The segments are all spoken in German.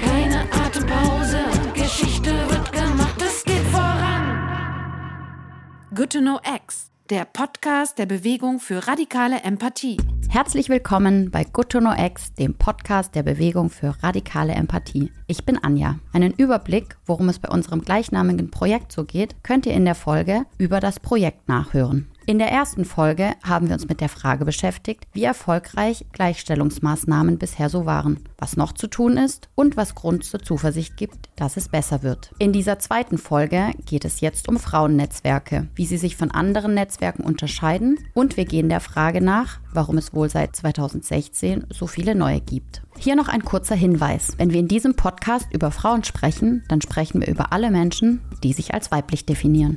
Keine Atempause, Geschichte wird gemacht, es geht voran. Good to Know X, der Podcast der Bewegung für radikale Empathie. Herzlich willkommen bei Good to Know X, dem Podcast der Bewegung für radikale Empathie. Ich bin Anja. Einen Überblick, worum es bei unserem gleichnamigen Projekt so geht, könnt ihr in der Folge über das Projekt nachhören. In der ersten Folge haben wir uns mit der Frage beschäftigt, wie erfolgreich Gleichstellungsmaßnahmen bisher so waren, was noch zu tun ist und was Grund zur Zuversicht gibt, dass es besser wird. In dieser zweiten Folge geht es jetzt um Frauennetzwerke, wie sie sich von anderen Netzwerken unterscheiden und wir gehen der Frage nach, warum es wohl seit 2016 so viele neue gibt. Hier noch ein kurzer Hinweis. Wenn wir in diesem Podcast über Frauen sprechen, dann sprechen wir über alle Menschen, die sich als weiblich definieren.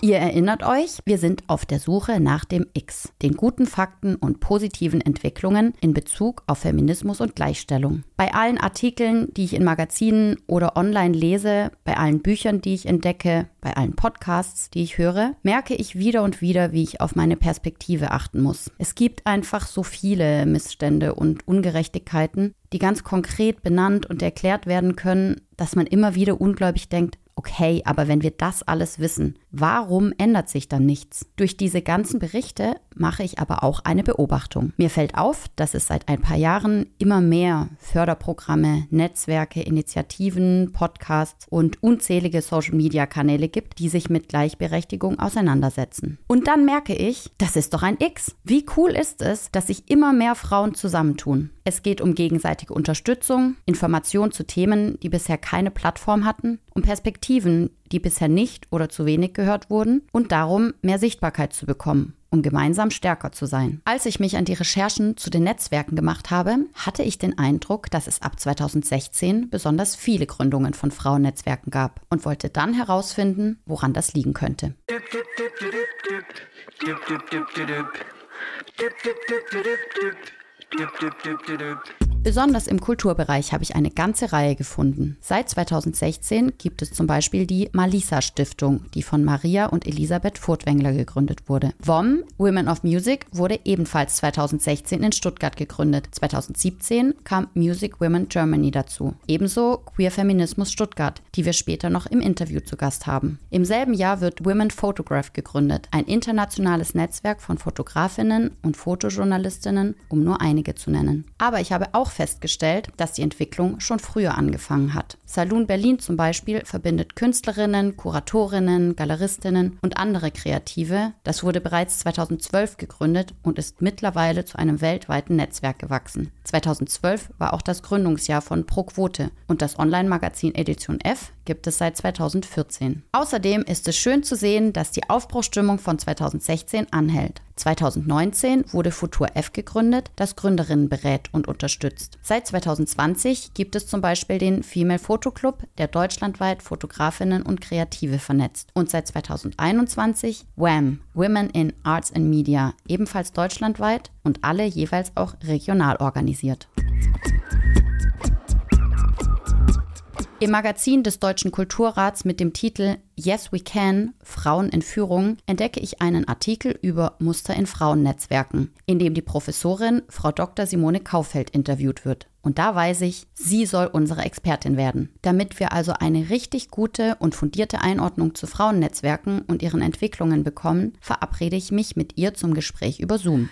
Ihr erinnert euch, wir sind auf der Suche nach dem X, den guten Fakten und positiven Entwicklungen in Bezug auf Feminismus und Gleichstellung. Bei allen Artikeln, die ich in Magazinen oder online lese, bei allen Büchern, die ich entdecke, bei allen Podcasts, die ich höre, merke ich wieder und wieder, wie ich auf meine Perspektive achten muss. Es gibt einfach so viele Missstände und Ungerechtigkeiten, die ganz konkret benannt und erklärt werden können, dass man immer wieder ungläubig denkt, okay, aber wenn wir das alles wissen, warum ändert sich dann nichts? Durch diese ganzen Berichte mache ich aber auch eine Beobachtung. Mir fällt auf, dass es seit ein paar Jahren immer mehr Förderprogramme, Netzwerke, Initiativen, Podcasts und unzählige Social-Media-Kanäle gibt, die sich mit Gleichberechtigung auseinandersetzen. Und dann merke ich, das ist doch ein X. Wie cool ist es, dass sich immer mehr Frauen zusammentun? Es geht um gegenseitige Unterstützung, Information zu Themen, die bisher keine Plattform hatten, um Perspektiven, die bisher nicht oder zu wenig gehört wurden und darum, mehr Sichtbarkeit zu bekommen um gemeinsam stärker zu sein. Als ich mich an die Recherchen zu den Netzwerken gemacht habe, hatte ich den Eindruck, dass es ab 2016 besonders viele Gründungen von Frauennetzwerken gab und wollte dann herausfinden, woran das liegen könnte. Besonders im Kulturbereich habe ich eine ganze Reihe gefunden. Seit 2016 gibt es zum Beispiel die Malisa Stiftung, die von Maria und Elisabeth Furtwängler gegründet wurde. WOM, Women of Music, wurde ebenfalls 2016 in Stuttgart gegründet. 2017 kam Music Women Germany dazu. Ebenso Queer Feminismus Stuttgart, die wir später noch im Interview zu Gast haben. Im selben Jahr wird Women Photograph gegründet, ein internationales Netzwerk von Fotografinnen und Fotojournalistinnen, um nur einige zu nennen. Aber ich habe auch festgestellt, dass die Entwicklung schon früher angefangen hat. Saloon Berlin zum Beispiel verbindet Künstlerinnen, Kuratorinnen, Galeristinnen und andere Kreative. Das wurde bereits 2012 gegründet und ist mittlerweile zu einem weltweiten Netzwerk gewachsen. 2012 war auch das Gründungsjahr von Pro Quote und das Online-Magazin Edition F gibt es seit 2014. Außerdem ist es schön zu sehen, dass die Aufbruchstimmung von 2016 anhält. 2019 wurde Futur F gegründet, das Gründerinnen berät und unterstützt. Seit 2020 gibt es zum Beispiel den Female Photo Club, der deutschlandweit Fotografinnen und Kreative vernetzt. Und seit 2021 WAM, Women in Arts and Media, ebenfalls deutschlandweit und alle jeweils auch regional organisiert. Im Magazin des Deutschen Kulturrats mit dem Titel Yes We Can Frauen in Führung entdecke ich einen Artikel über Muster in Frauennetzwerken, in dem die Professorin Frau Dr. Simone Kaufeld interviewt wird. Und da weiß ich, sie soll unsere Expertin werden. Damit wir also eine richtig gute und fundierte Einordnung zu Frauennetzwerken und ihren Entwicklungen bekommen, verabrede ich mich mit ihr zum Gespräch über Zoom.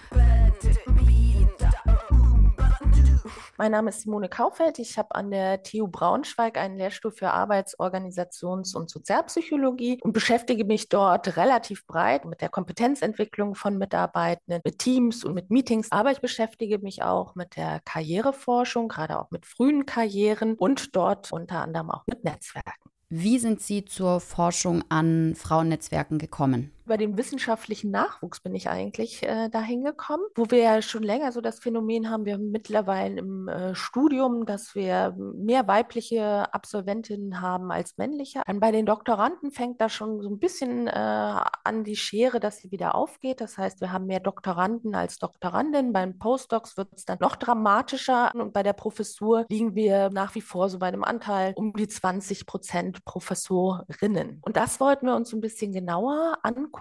Mein Name ist Simone Kaufeld. Ich habe an der TU Braunschweig einen Lehrstuhl für Arbeits-, Organisations- und Sozialpsychologie und beschäftige mich dort relativ breit mit der Kompetenzentwicklung von Mitarbeitenden, mit Teams und mit Meetings. Aber ich beschäftige mich auch mit der Karriereforschung, gerade auch mit frühen Karrieren und dort unter anderem auch mit Netzwerken. Wie sind Sie zur Forschung an Frauennetzwerken gekommen? Über den wissenschaftlichen Nachwuchs bin ich eigentlich äh, dahin gekommen, wo wir ja schon länger so das Phänomen haben, wir haben mittlerweile im äh, Studium, dass wir mehr weibliche Absolventinnen haben als männliche. Dann bei den Doktoranden fängt da schon so ein bisschen äh, an die Schere, dass sie wieder aufgeht. Das heißt, wir haben mehr Doktoranden als Doktorandinnen. Beim Postdocs wird es dann noch dramatischer und bei der Professur liegen wir nach wie vor so bei einem Anteil um die 20 Prozent Professorinnen. Und das wollten wir uns ein bisschen genauer angucken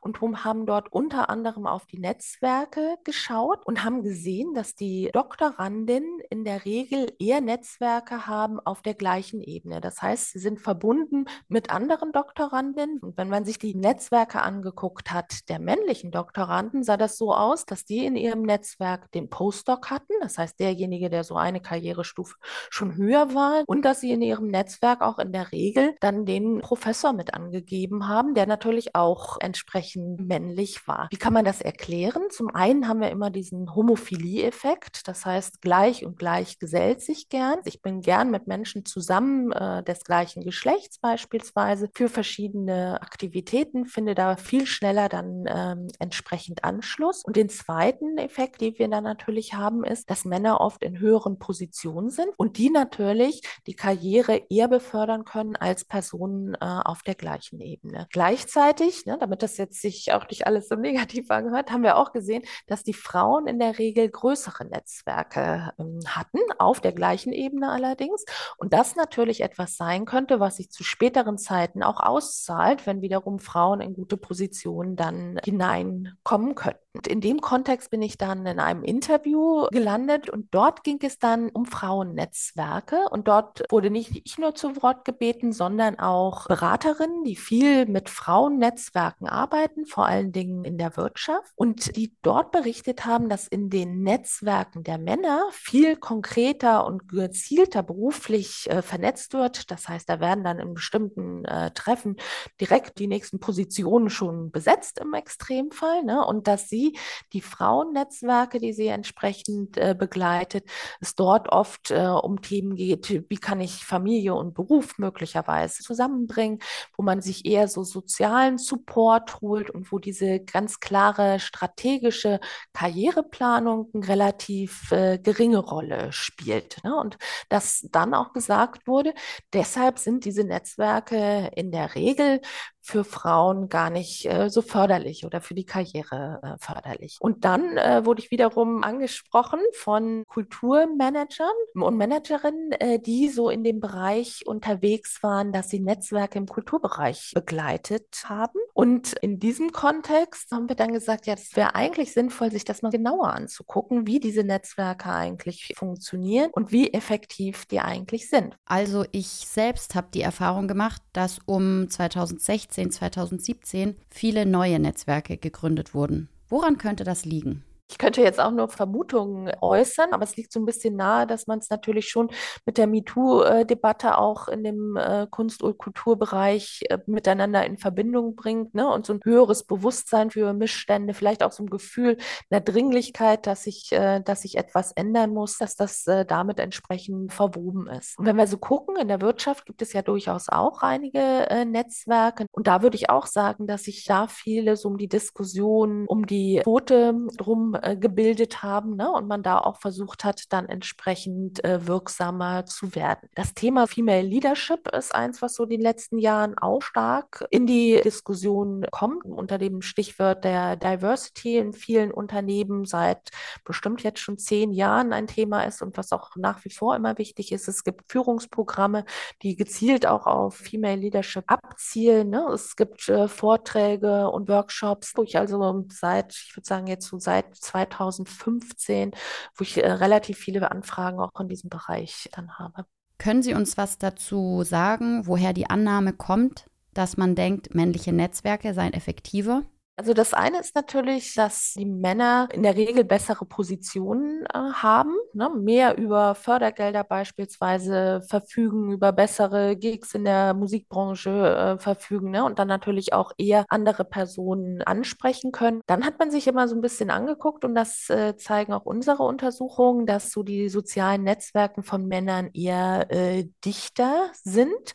und haben dort unter anderem auf die Netzwerke geschaut und haben gesehen, dass die Doktorandinnen in der Regel eher Netzwerke haben auf der gleichen Ebene. Das heißt, sie sind verbunden mit anderen Doktorandinnen. Und wenn man sich die Netzwerke angeguckt hat der männlichen Doktoranden, sah das so aus, dass die in ihrem Netzwerk den Postdoc hatten, das heißt derjenige, der so eine Karrierestufe schon höher war, und dass sie in ihrem Netzwerk auch in der Regel dann den Professor mit angegeben haben, der natürlich auch entsprechend männlich war. Wie kann man das erklären? Zum einen haben wir immer diesen Homophilie-Effekt, das heißt, gleich und gleich gesellt sich gern. Ich bin gern mit Menschen zusammen äh, des gleichen Geschlechts beispielsweise für verschiedene Aktivitäten, finde da viel schneller dann ähm, entsprechend Anschluss. Und den zweiten Effekt, den wir dann natürlich haben, ist, dass Männer oft in höheren Positionen sind und die natürlich die Karriere eher befördern können als Personen äh, auf der gleichen Ebene. Gleichzeitig, ne, damit das jetzt sich auch nicht alles so negativ angehört, haben wir auch gesehen, dass die Frauen in der Regel größere Netzwerke ähm, hatten, auf der gleichen Ebene allerdings. Und das natürlich etwas sein könnte, was sich zu späteren Zeiten auch auszahlt, wenn wiederum Frauen in gute Positionen dann hineinkommen könnten. Und in dem Kontext bin ich dann in einem Interview gelandet und dort ging es dann um Frauennetzwerke und dort wurde nicht ich nur zu Wort gebeten, sondern auch Beraterinnen, die viel mit Frauennetzwerken arbeiten, vor allen Dingen in der Wirtschaft und die dort berichtet haben, dass in den Netzwerken der Männer viel konkreter und gezielter beruflich äh, vernetzt wird. Das heißt, da werden dann in bestimmten äh, Treffen direkt die nächsten Positionen schon besetzt im Extremfall ne? und dass sie die Frauennetzwerke, die sie entsprechend äh, begleitet, es dort oft äh, um Themen geht, wie kann ich Familie und Beruf möglicherweise zusammenbringen, wo man sich eher so sozialen Support holt und wo diese ganz klare strategische Karriereplanung eine relativ äh, geringe Rolle spielt. Ne? Und dass dann auch gesagt wurde, deshalb sind diese Netzwerke in der Regel für Frauen gar nicht äh, so förderlich oder für die Karriere äh, förderlich. Und dann äh, wurde ich wiederum angesprochen von Kulturmanagern und Managerinnen, äh, die so in dem Bereich unterwegs waren, dass sie Netzwerke im Kulturbereich begleitet haben. Und in diesem Kontext haben wir dann gesagt, ja, es wäre eigentlich sinnvoll, sich das mal genauer anzugucken, wie diese Netzwerke eigentlich funktionieren und wie effektiv die eigentlich sind. Also ich selbst habe die Erfahrung gemacht, dass um 2016 2016, 2017 viele neue Netzwerke gegründet wurden. Woran könnte das liegen? Ich könnte jetzt auch nur Vermutungen äußern, aber es liegt so ein bisschen nahe, dass man es natürlich schon mit der MeToo-Debatte auch in dem äh, Kunst- und Kulturbereich äh, miteinander in Verbindung bringt ne? und so ein höheres Bewusstsein für Missstände, vielleicht auch so ein Gefühl einer Dringlichkeit, dass sich, äh, dass sich etwas ändern muss, dass das damit entsprechend verwoben ist. Und wenn wir so gucken, in der Wirtschaft gibt es ja durchaus auch einige Netzwerke und da würde ich auch sagen, dass sich da viele so um die Diskussion um die Quote drum äh, gebildet haben ne? und man da auch versucht hat, dann entsprechend äh, wirksamer zu werden. Das Thema Female Leadership ist eins, was so in den letzten Jahren auch stark in die Diskussion kommt, unter dem Stichwort der Diversity in vielen Unternehmen seit bestimmt jetzt schon zehn Jahren ein Thema ist und was auch nach wie vor immer wichtig ist. Es gibt Führungsprogramme, die gezielt auch auf Female Leadership abzielen. Ne? Es gibt äh, Vorträge und Workshops, wo ich also seit, ich würde sagen jetzt so seit 2015, wo ich äh, relativ viele Anfragen auch in diesem Bereich dann habe. Können Sie uns was dazu sagen, woher die Annahme kommt, dass man denkt, männliche Netzwerke seien effektiver? Also das eine ist natürlich, dass die Männer in der Regel bessere Positionen äh, haben, ne? mehr über Fördergelder beispielsweise verfügen, über bessere Gigs in der Musikbranche äh, verfügen ne? und dann natürlich auch eher andere Personen ansprechen können. Dann hat man sich immer so ein bisschen angeguckt und das äh, zeigen auch unsere Untersuchungen, dass so die sozialen Netzwerke von Männern eher äh, dichter sind.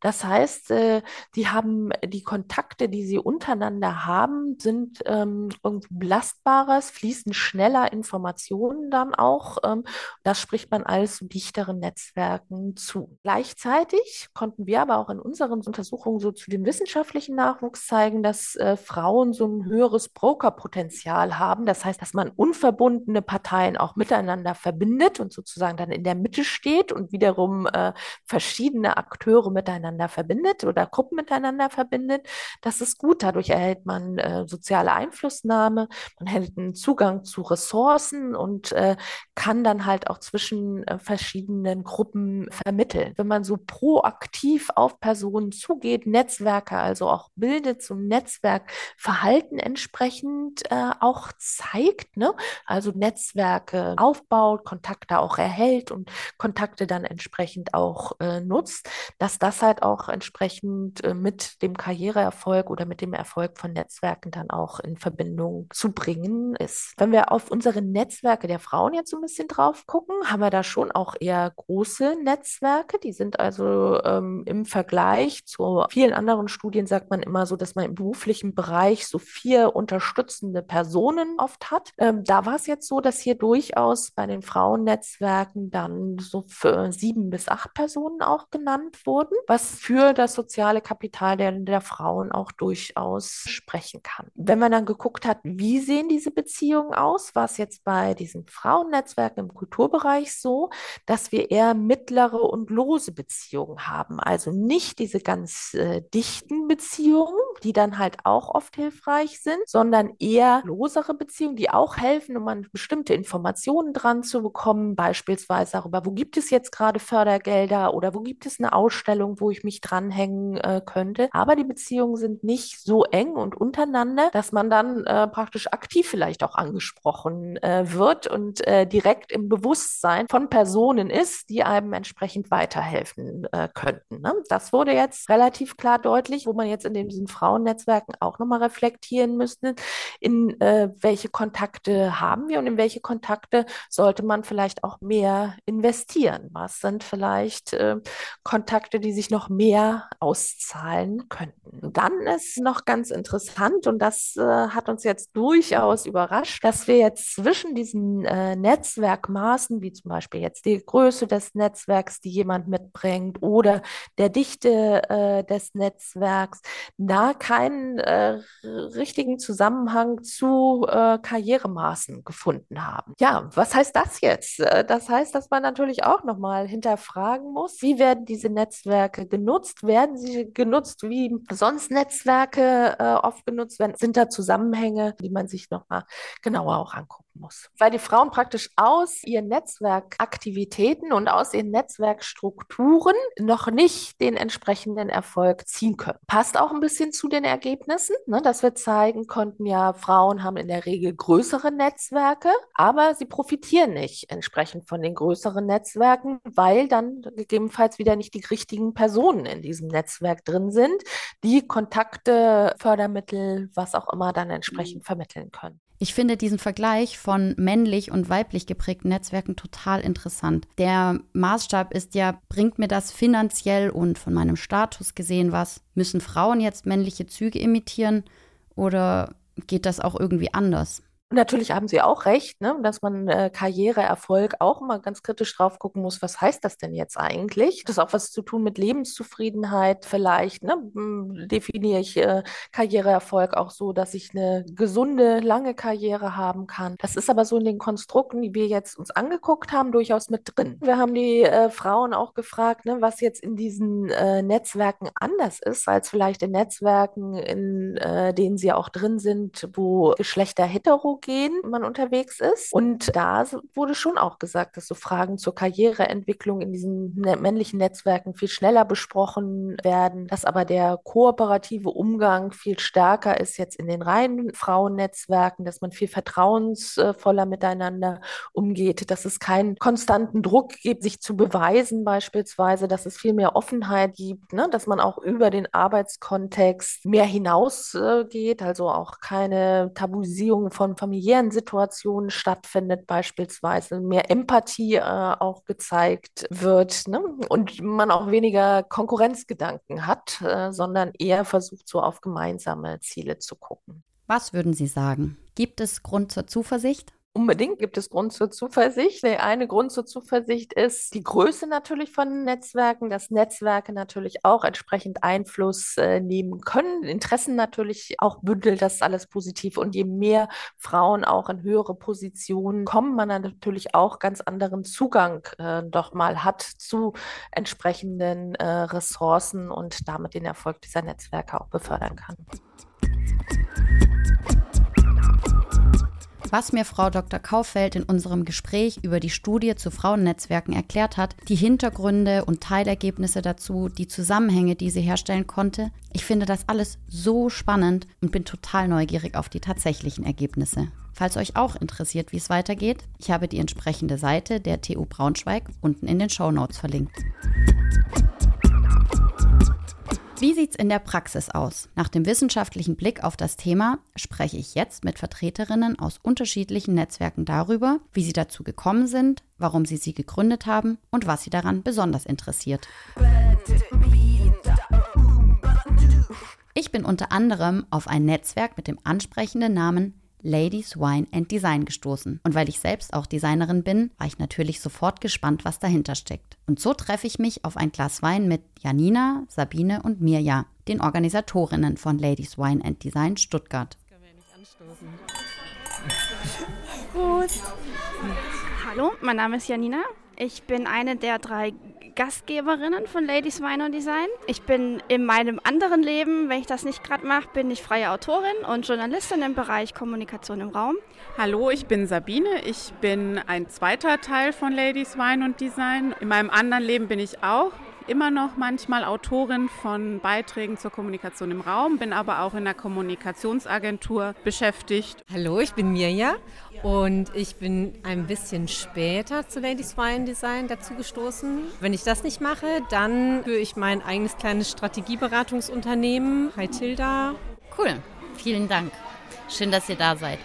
Das heißt, äh, die haben die Kontakte, die sie untereinander haben, sind ähm, irgendwie belastbarer, fließen schneller Informationen dann auch. Ähm, das spricht man zu dichteren Netzwerken zu. Gleichzeitig konnten wir aber auch in unseren Untersuchungen so zu dem wissenschaftlichen Nachwuchs zeigen, dass äh, Frauen so ein höheres Brokerpotenzial haben. Das heißt, dass man unverbundene Parteien auch miteinander verbindet und sozusagen dann in der Mitte steht und wiederum äh, verschiedene Akteure miteinander verbindet oder Gruppen miteinander verbindet. Das ist gut. Dadurch erhält man äh, soziale Einflussnahme, man hält einen Zugang zu Ressourcen und äh, kann dann halt auch zwischen äh, verschiedenen Gruppen vermitteln. Wenn man so proaktiv auf Personen zugeht, Netzwerke also auch bildet, so ein Netzwerkverhalten entsprechend äh, auch zeigt, ne? also Netzwerke aufbaut, Kontakte auch erhält und Kontakte dann entsprechend auch äh, nutzt, dass das halt auch entsprechend äh, mit dem Karriereerfolg oder mit dem Erfolg von Netzwerken Netzwerken dann auch in Verbindung zu bringen ist. Wenn wir auf unsere Netzwerke der Frauen jetzt so ein bisschen drauf gucken, haben wir da schon auch eher große Netzwerke. Die sind also ähm, im Vergleich zu vielen anderen Studien, sagt man immer so, dass man im beruflichen Bereich so vier unterstützende Personen oft hat. Ähm, da war es jetzt so, dass hier durchaus bei den Frauennetzwerken dann so für sieben bis acht Personen auch genannt wurden, was für das soziale Kapital der, der Frauen auch durchaus sprechen kann kann. Wenn man dann geguckt hat, wie sehen diese Beziehungen aus, war es jetzt bei diesen Frauennetzwerken im Kulturbereich so, dass wir eher mittlere und lose Beziehungen haben. Also nicht diese ganz äh, dichten Beziehungen, die dann halt auch oft hilfreich sind, sondern eher losere Beziehungen, die auch helfen, um an bestimmte Informationen dran zu bekommen, beispielsweise darüber, wo gibt es jetzt gerade Fördergelder oder wo gibt es eine Ausstellung, wo ich mich dranhängen äh, könnte. Aber die Beziehungen sind nicht so eng und untereinander miteinander, dass man dann äh, praktisch aktiv vielleicht auch angesprochen äh, wird und äh, direkt im Bewusstsein von Personen ist, die einem entsprechend weiterhelfen äh, könnten. Ne? Das wurde jetzt relativ klar deutlich, wo man jetzt in diesen Frauennetzwerken auch nochmal reflektieren müsste, in äh, welche Kontakte haben wir und in welche Kontakte sollte man vielleicht auch mehr investieren. Was sind vielleicht äh, Kontakte, die sich noch mehr auszahlen könnten? Dann ist noch ganz interessant und das äh, hat uns jetzt durchaus überrascht, dass wir jetzt zwischen diesen äh, Netzwerkmaßen, wie zum Beispiel jetzt die Größe des Netzwerks, die jemand mitbringt, oder der Dichte äh, des Netzwerks, da keinen äh, richtigen Zusammenhang zu äh, Karrieremaßen gefunden haben. Ja, was heißt das jetzt? Äh, das heißt, dass man natürlich auch nochmal hinterfragen muss, wie werden diese Netzwerke genutzt? Werden sie genutzt, wie sonst Netzwerke oft genutzt dann sind da Zusammenhänge, die man sich nochmal genauer auch angucken muss. Weil die Frauen praktisch aus ihren Netzwerkaktivitäten und aus ihren Netzwerkstrukturen noch nicht den entsprechenden Erfolg ziehen können. Passt auch ein bisschen zu den Ergebnissen, ne, dass wir zeigen konnten, ja, Frauen haben in der Regel größere Netzwerke, aber sie profitieren nicht entsprechend von den größeren Netzwerken, weil dann gegebenenfalls wieder nicht die richtigen Personen in diesem Netzwerk drin sind, die Kontakte, Fördermittel, was auch immer dann entsprechend mhm. vermitteln können. Ich finde diesen Vergleich von männlich und weiblich geprägten Netzwerken total interessant. Der Maßstab ist ja, bringt mir das finanziell und von meinem Status gesehen was? Müssen Frauen jetzt männliche Züge imitieren oder geht das auch irgendwie anders? Natürlich haben Sie auch recht, ne, dass man äh, Karriereerfolg auch immer ganz kritisch drauf gucken muss, was heißt das denn jetzt eigentlich? Das hat auch was zu tun mit Lebenszufriedenheit vielleicht. Ne? Hm, definiere ich äh, Karriereerfolg auch so, dass ich eine gesunde, lange Karriere haben kann. Das ist aber so in den Konstrukten, die wir jetzt uns angeguckt haben, durchaus mit drin. Wir haben die äh, Frauen auch gefragt, ne, was jetzt in diesen äh, Netzwerken anders ist, als vielleicht in Netzwerken, in äh, denen sie auch drin sind, wo Geschlechter hetero homogen man unterwegs ist. Und da wurde schon auch gesagt, dass so Fragen zur Karriereentwicklung in diesen ne, männlichen Netzwerken viel schneller besprochen werden, dass aber der kooperative Umgang viel stärker ist jetzt in den reinen Frauennetzwerken, dass man viel vertrauensvoller miteinander umgeht, dass es keinen konstanten Druck gibt, sich zu beweisen beispielsweise, dass es viel mehr Offenheit gibt, ne? dass man auch über den Arbeitskontext mehr hinausgeht, also auch keine Tabuisierung von familiären Situationen stattfindet beispielsweise, mehr Empathie äh, auch gezeigt wird ne? und man auch weniger Konkurrenzgedanken hat, äh, sondern eher versucht, so auf gemeinsame Ziele zu gucken. Was würden Sie sagen? Gibt es Grund zur Zuversicht? Unbedingt gibt es Grund zur Zuversicht. Der eine Grund zur Zuversicht ist die Größe natürlich von Netzwerken, dass Netzwerke natürlich auch entsprechend Einfluss äh, nehmen können, Interessen natürlich auch bündelt, das ist alles positiv. Und je mehr Frauen auch in höhere Positionen kommen, man natürlich auch ganz anderen Zugang äh, doch mal hat zu entsprechenden äh, Ressourcen und damit den Erfolg dieser Netzwerke auch befördern kann. Was mir Frau Dr. Kauffeld in unserem Gespräch über die Studie zu Frauennetzwerken erklärt hat, die Hintergründe und Teilergebnisse dazu, die Zusammenhänge, die sie herstellen konnte, ich finde das alles so spannend und bin total neugierig auf die tatsächlichen Ergebnisse. Falls euch auch interessiert, wie es weitergeht, ich habe die entsprechende Seite der TU Braunschweig unten in den Show Notes verlinkt. Wie sieht's in der Praxis aus? Nach dem wissenschaftlichen Blick auf das Thema spreche ich jetzt mit Vertreterinnen aus unterschiedlichen Netzwerken darüber, wie sie dazu gekommen sind, warum sie sie gegründet haben und was sie daran besonders interessiert. Ich bin unter anderem auf ein Netzwerk mit dem ansprechenden Namen Ladies Wine and Design gestoßen. Und weil ich selbst auch Designerin bin, war ich natürlich sofort gespannt, was dahinter steckt. Und so treffe ich mich auf ein Glas Wein mit Janina, Sabine und Mirja, den Organisatorinnen von Ladies Wine and Design Stuttgart. Das können wir nicht anstoßen. Prost. Hallo, mein Name ist Janina. Ich bin eine der drei Gastgeberinnen von Ladies Wine und Design. Ich bin in meinem anderen Leben, wenn ich das nicht gerade mache, bin ich freie Autorin und Journalistin im Bereich Kommunikation im Raum. Hallo, ich bin Sabine. Ich bin ein zweiter Teil von Ladies Wine und Design. In meinem anderen Leben bin ich auch immer noch manchmal Autorin von Beiträgen zur Kommunikation im Raum, bin aber auch in der Kommunikationsagentur beschäftigt. Hallo, ich bin Mirja und ich bin ein bisschen später zu Ladies Wine Design dazugestoßen. Wenn ich das nicht mache, dann führe ich mein eigenes kleines Strategieberatungsunternehmen. Hi Tilda. Cool, vielen Dank. Schön, dass ihr da seid.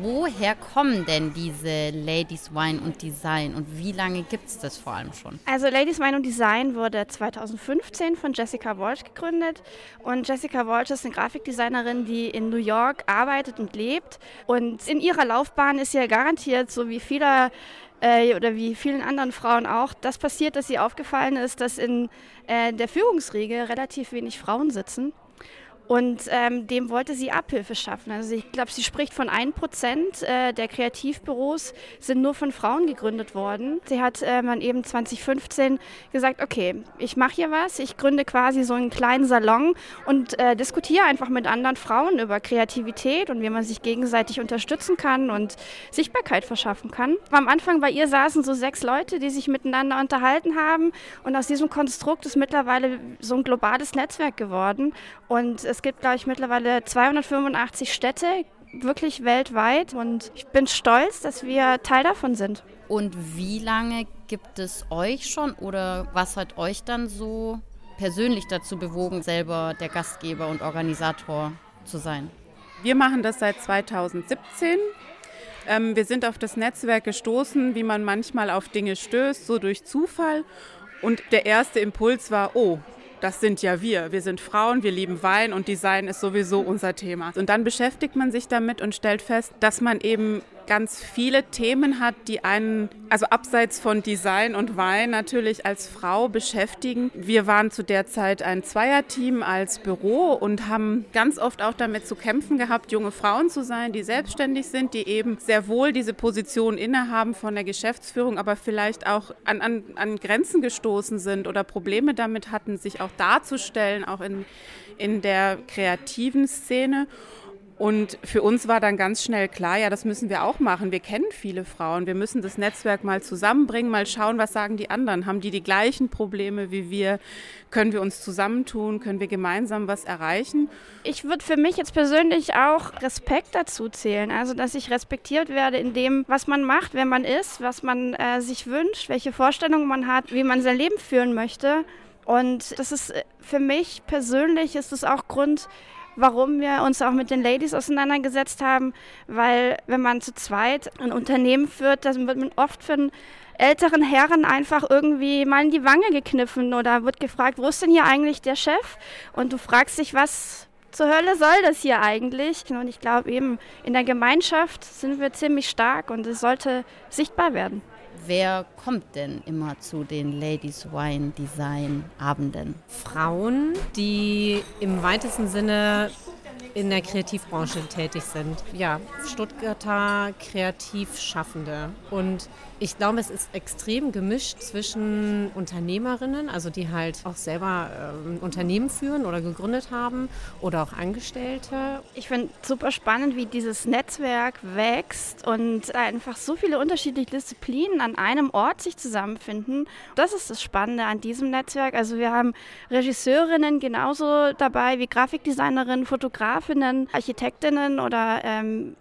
Woher kommen denn diese Ladies Wine und Design und wie lange gibt es das vor allem schon? Also Ladies Wine und Design wurde 2015 von Jessica Walsh gegründet und Jessica Walsh ist eine Grafikdesignerin, die in New York arbeitet und lebt und in ihrer Laufbahn ist ja garantiert, so wie viele äh, oder wie vielen anderen Frauen auch, das passiert, dass sie aufgefallen ist, dass in äh, der Führungsriege relativ wenig Frauen sitzen. Und ähm, dem wollte sie Abhilfe schaffen. Also ich glaube, sie spricht von 1% äh, der Kreativbüros sind nur von Frauen gegründet worden. Sie hat äh, dann eben 2015 gesagt, okay, ich mache hier was, ich gründe quasi so einen kleinen Salon und äh, diskutiere einfach mit anderen Frauen über Kreativität und wie man sich gegenseitig unterstützen kann und Sichtbarkeit verschaffen kann. Am Anfang bei ihr saßen so sechs Leute, die sich miteinander unterhalten haben und aus diesem Konstrukt ist mittlerweile so ein globales Netzwerk geworden und es gibt, glaube ich, mittlerweile 285 Städte, wirklich weltweit. Und ich bin stolz, dass wir Teil davon sind. Und wie lange gibt es euch schon oder was hat euch dann so persönlich dazu bewogen, selber der Gastgeber und Organisator zu sein? Wir machen das seit 2017. Ähm, wir sind auf das Netzwerk gestoßen, wie man manchmal auf Dinge stößt, so durch Zufall. Und der erste Impuls war, oh, das sind ja wir. Wir sind Frauen, wir lieben Wein und Design ist sowieso unser Thema. Und dann beschäftigt man sich damit und stellt fest, dass man eben ganz viele Themen hat, die einen, also abseits von Design und Wein natürlich als Frau beschäftigen. Wir waren zu der Zeit ein Zweierteam als Büro und haben ganz oft auch damit zu kämpfen gehabt, junge Frauen zu sein, die selbstständig sind, die eben sehr wohl diese Position innehaben von der Geschäftsführung, aber vielleicht auch an, an, an Grenzen gestoßen sind oder Probleme damit hatten, sich auch darzustellen, auch in, in der kreativen Szene. Und für uns war dann ganz schnell klar, ja, das müssen wir auch machen. Wir kennen viele Frauen. Wir müssen das Netzwerk mal zusammenbringen, mal schauen, was sagen die anderen. Haben die die gleichen Probleme wie wir? Können wir uns zusammentun? Können wir gemeinsam was erreichen? Ich würde für mich jetzt persönlich auch Respekt dazu zählen. Also, dass ich respektiert werde in dem, was man macht, wer man ist, was man äh, sich wünscht, welche Vorstellungen man hat, wie man sein Leben führen möchte. Und das ist äh, für mich persönlich ist es auch Grund, warum wir uns auch mit den Ladies auseinandergesetzt haben, weil wenn man zu zweit ein Unternehmen führt, dann wird man oft von älteren Herren einfach irgendwie mal in die Wange gekniffen oder wird gefragt, wo ist denn hier eigentlich der Chef? Und du fragst dich, was zur Hölle soll das hier eigentlich? Und ich glaube eben, in der Gemeinschaft sind wir ziemlich stark und es sollte sichtbar werden. Wer kommt denn immer zu den Ladies Wine Design Abenden? Frauen, die im weitesten Sinne in der Kreativbranche tätig sind. Ja, Stuttgarter Kreativschaffende. Und ich glaube, es ist extrem gemischt zwischen Unternehmerinnen, also die halt auch selber ähm, Unternehmen führen oder gegründet haben oder auch Angestellte. Ich finde super spannend, wie dieses Netzwerk wächst und einfach so viele unterschiedliche Disziplinen an einem Ort sich zusammenfinden. Das ist das Spannende an diesem Netzwerk. Also wir haben Regisseurinnen genauso dabei wie Grafikdesignerinnen, Fotografinnen, Architektinnen oder ähm,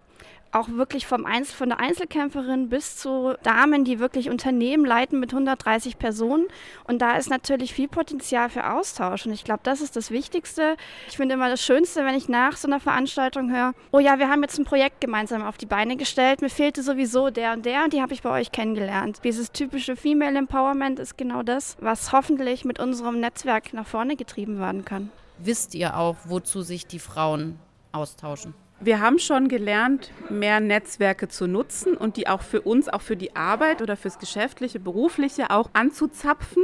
auch wirklich vom Einzel von der Einzelkämpferin bis zu Damen, die wirklich Unternehmen leiten mit 130 Personen. Und da ist natürlich viel Potenzial für Austausch. Und ich glaube, das ist das Wichtigste. Ich finde immer das Schönste, wenn ich nach so einer Veranstaltung höre, oh ja, wir haben jetzt ein Projekt gemeinsam auf die Beine gestellt. Mir fehlte sowieso der und der und die habe ich bei euch kennengelernt. Dieses typische Female Empowerment ist genau das, was hoffentlich mit unserem Netzwerk nach vorne getrieben werden kann. Wisst ihr auch, wozu sich die Frauen austauschen? Wir haben schon gelernt, mehr Netzwerke zu nutzen und die auch für uns, auch für die Arbeit oder fürs Geschäftliche, Berufliche auch anzuzapfen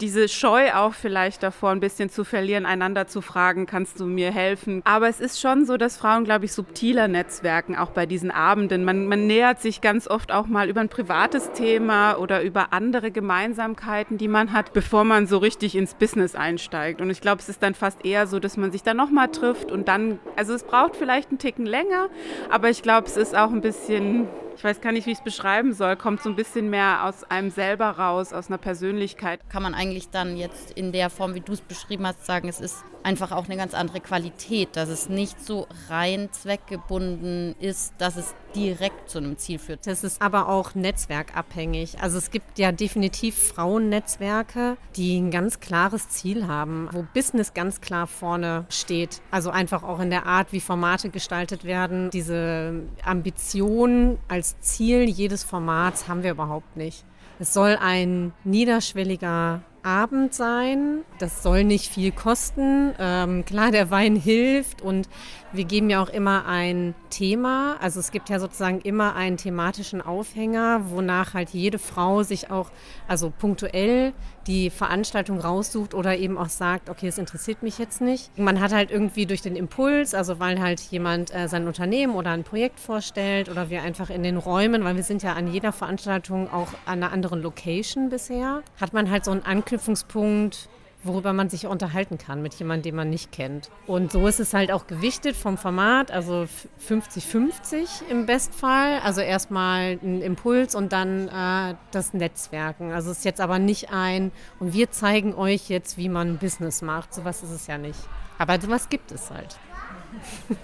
diese Scheu auch vielleicht davor ein bisschen zu verlieren, einander zu fragen, kannst du mir helfen? Aber es ist schon so, dass Frauen, glaube ich, subtiler netzwerken, auch bei diesen Abenden. Man, man nähert sich ganz oft auch mal über ein privates Thema oder über andere Gemeinsamkeiten, die man hat, bevor man so richtig ins Business einsteigt. Und ich glaube, es ist dann fast eher so, dass man sich dann nochmal trifft und dann, also es braucht vielleicht einen Ticken länger, aber ich glaube, es ist auch ein bisschen ich weiß gar nicht, wie ich es beschreiben soll, kommt so ein bisschen mehr aus einem selber raus, aus einer Persönlichkeit. Kann man eigentlich dann jetzt in der Form, wie du es beschrieben hast, sagen, es ist einfach auch eine ganz andere Qualität, dass es nicht so rein zweckgebunden ist, dass es direkt zu einem Ziel führt. Das ist aber auch netzwerkabhängig. Also es gibt ja definitiv Frauennetzwerke, die ein ganz klares Ziel haben, wo Business ganz klar vorne steht. Also einfach auch in der Art, wie Formate gestaltet werden. Diese Ambition als Ziel jedes Formats haben wir überhaupt nicht. Es soll ein niederschwelliger Abend sein. Das soll nicht viel kosten. Ähm, klar, der Wein hilft und wir geben ja auch immer ein Thema. Also es gibt ja sozusagen immer einen thematischen Aufhänger, wonach halt jede Frau sich auch, also punktuell die Veranstaltung raussucht oder eben auch sagt, okay, es interessiert mich jetzt nicht. Man hat halt irgendwie durch den Impuls, also weil halt jemand äh, sein Unternehmen oder ein Projekt vorstellt oder wir einfach in den Räumen, weil wir sind ja an jeder Veranstaltung auch an einer anderen Location bisher, hat man halt so einen Anknüpfungspunkt, worüber man sich unterhalten kann mit jemandem, den man nicht kennt. Und so ist es halt auch gewichtet vom Format, also 50-50 im Bestfall. Also erstmal ein Impuls und dann äh, das Netzwerken. Also es ist jetzt aber nicht ein, und wir zeigen euch jetzt, wie man Business macht. Sowas ist es ja nicht. Aber sowas gibt es halt.